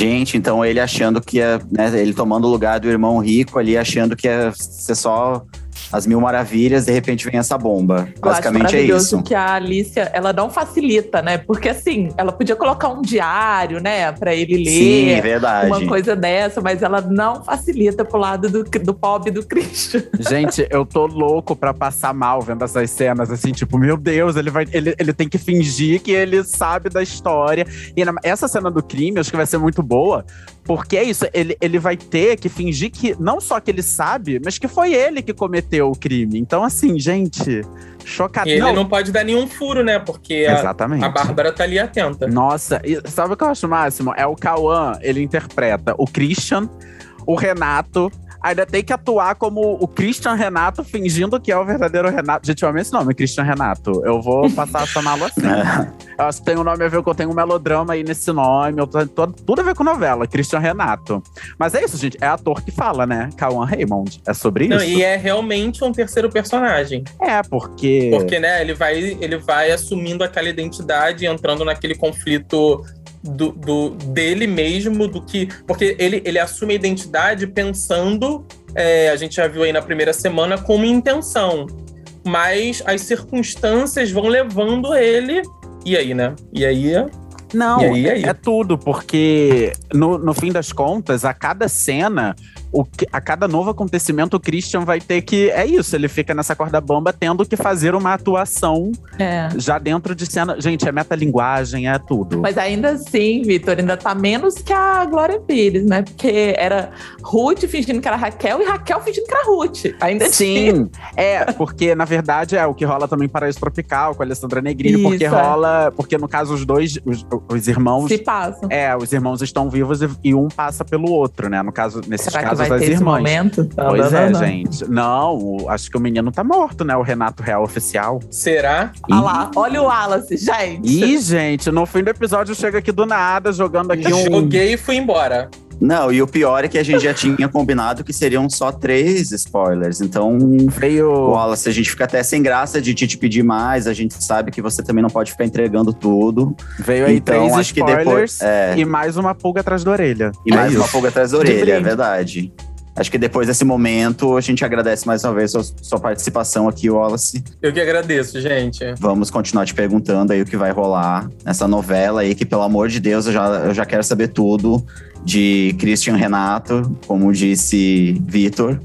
F: Gente, então ele achando que ia, né, ele tomando o lugar do irmão rico ali, achando que ia ser só as mil maravilhas, de repente vem essa bomba.
C: Eu
F: Basicamente
C: acho
F: é isso.
C: que a Alicia, ela não facilita, né? Porque assim, ela podia colocar um diário, né, Pra ele ler.
F: Sim, verdade.
C: Uma coisa dessa, mas ela não facilita pro lado do, do pobre do Christian.
B: Gente, eu tô louco pra passar mal vendo essas cenas, assim, tipo, meu Deus, ele vai. Ele, ele tem que fingir que ele sabe da história. E na- essa cena do crime, eu acho que vai ser muito boa, porque é isso, ele, ele vai ter que fingir que não só que ele sabe, mas que foi ele que cometeu o crime. Então, assim, gente, chocado.
E: E ele não, pode dar nenhum furo, né? Porque a,
B: Exatamente.
E: a Bárbara tá ali atenta.
B: Nossa, e sabe o que eu acho o máximo? É o Cauã, ele interpreta o Christian, o Renato. Ainda tem que atuar como o Christian Renato, fingindo que é o verdadeiro Renato. Gente, eu amei esse nome, Christian Renato. Eu vou passar a chamá-lo assim. <laughs> Eu acho que tem um nome a ver com eu tenho um melodrama aí nesse nome. Eu tô, tô- tudo a ver com novela, Christian Renato. Mas é isso, gente. É ator que fala, né? Cauã Raymond. É sobre
E: Não,
B: isso?
E: e é realmente um terceiro personagem.
B: É, porque.
E: Porque, né, ele vai, ele vai assumindo aquela identidade, entrando naquele conflito do, do- dele mesmo, do que. Porque ele, ele assume a identidade pensando, é, a gente já viu aí na primeira semana, como intenção. Mas as circunstâncias vão levando ele. E aí, né? E aí.
B: Não,
E: E aí, e aí?
B: é tudo, porque no, no fim das contas, a cada cena, o a cada novo acontecimento, o Christian vai ter que. É isso, ele fica nessa corda bamba tendo que fazer uma atuação
C: É.
B: já dentro de cena. Gente, é metalinguagem, é tudo.
C: Mas ainda assim, Vitor, ainda tá menos que a Glória Pires, né? Porque era Ruth fingindo que era Raquel e Raquel fingindo que era Ruth. Ainda tinha.
B: Sim, é, porque na verdade é o que rola também para Paraíso Tropical com a Alessandra Negrini, porque
C: Isso, é.
B: rola. Porque no caso, os dois, os, os irmãos.
C: Se passam.
B: É, os irmãos estão vivos e, e um passa pelo outro, né? No caso, nesses
C: Será
B: casos,
C: vai
B: as
C: ter esse
B: irmãs.
C: momento?
B: Pois
C: Não,
B: é,
C: não, não.
B: gente. Não, o- acho que o menino tá morto, né? O Renato Real Oficial.
E: Será?
C: Olha lá, olha o Wallace, gente.
B: Ih, gente, no fim do episódio chega aqui do nada, jogando aqui um.
E: Joguei e fui embora.
F: Não, e o pior é que a gente já tinha combinado que seriam só três spoilers. Então,
B: Veio.
F: Wallace, a gente fica até sem graça de te, te pedir mais. A gente sabe que você também não pode ficar entregando tudo.
B: Veio aí
F: Então,
B: três
F: acho que
B: spoilers
F: depois- é.
B: e mais uma pulga atrás da orelha.
F: E
B: É
F: mais uma pulga atrás da orelha, é verdade. Acho que depois desse momento, a gente agradece mais uma vez sua, sua participação aqui, Wallace.
E: Eu que agradeço, gente.
F: Vamos continuar te perguntando aí o que vai rolar nessa novela aí, que pelo amor de Deus, eu já, eu já quero saber tudo de Christian Renato, como disse Vitor.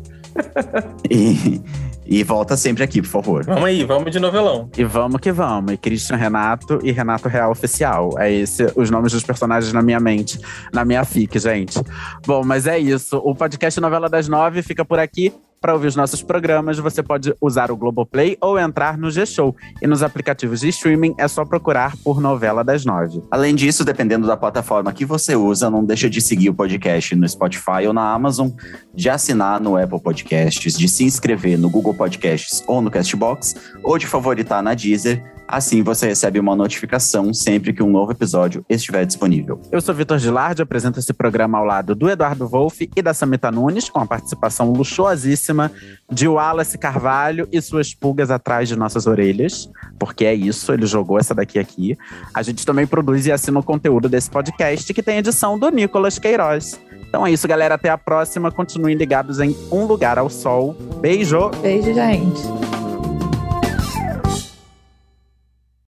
F: <laughs> e, E volta sempre aqui, por favor.
E: Vamos aí, vamos de novelão.
B: E vamos que vamos. E Christian Renato e Renato Real Oficial. É esse os nomes dos personagens na minha mente, na minha fic, gente. Bom, mas é isso. O podcast Novela das Nove fica por aqui. Para ouvir os nossos programas, você pode usar o Globoplay ou entrar no G-Show. E nos aplicativos de streaming é só procurar por Novela das Nove.
F: Além disso, dependendo da plataforma que você usa, não deixa de seguir o podcast no Spotify ou na Amazon, de assinar no Apple Podcasts, de se inscrever no Google Podcasts ou no Castbox, ou de favoritar na Deezer. Assim você recebe uma notificação sempre que um novo episódio estiver disponível.
B: Eu sou Vitor Gilardi, apresento esse programa ao lado do Eduardo Wolff e da Samita Nunes, com a participação luxuosíssima de Wallace Carvalho e suas pulgas atrás de nossas orelhas, porque é isso, ele jogou essa daqui aqui. A gente também produz e assina o conteúdo desse podcast, que tem edição do Nicolas Queiroz. Então é isso, galera. Até a próxima. Continuem ligados em Um Lugar ao Sol. Beijo!
C: Beijo, gente.